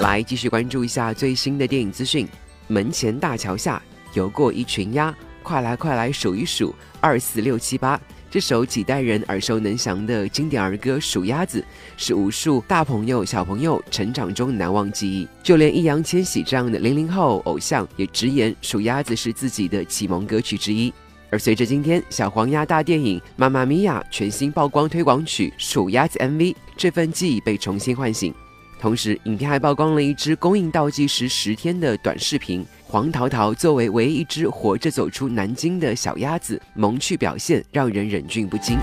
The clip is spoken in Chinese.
来继续关注一下最新的电影资讯。门前大桥下游过一群鸭，快来快来数一数，二四六七八。这首几代人耳熟能详的经典儿歌《数鸭子》，是无数大朋友小朋友成长中难忘记忆。就连易烊千玺这样的零零后偶像，也直言《数鸭子》是自己的启蒙歌曲之一。而随着今天小黄鸭大电影《妈妈咪呀》全新曝光推广曲《数鸭子》MV，这份记忆被重新唤醒。同时，影片还曝光了一支公映倒计时十天的短视频。黄桃桃作为唯一一只活着走出南京的小鸭子，萌趣表现让人忍俊不禁。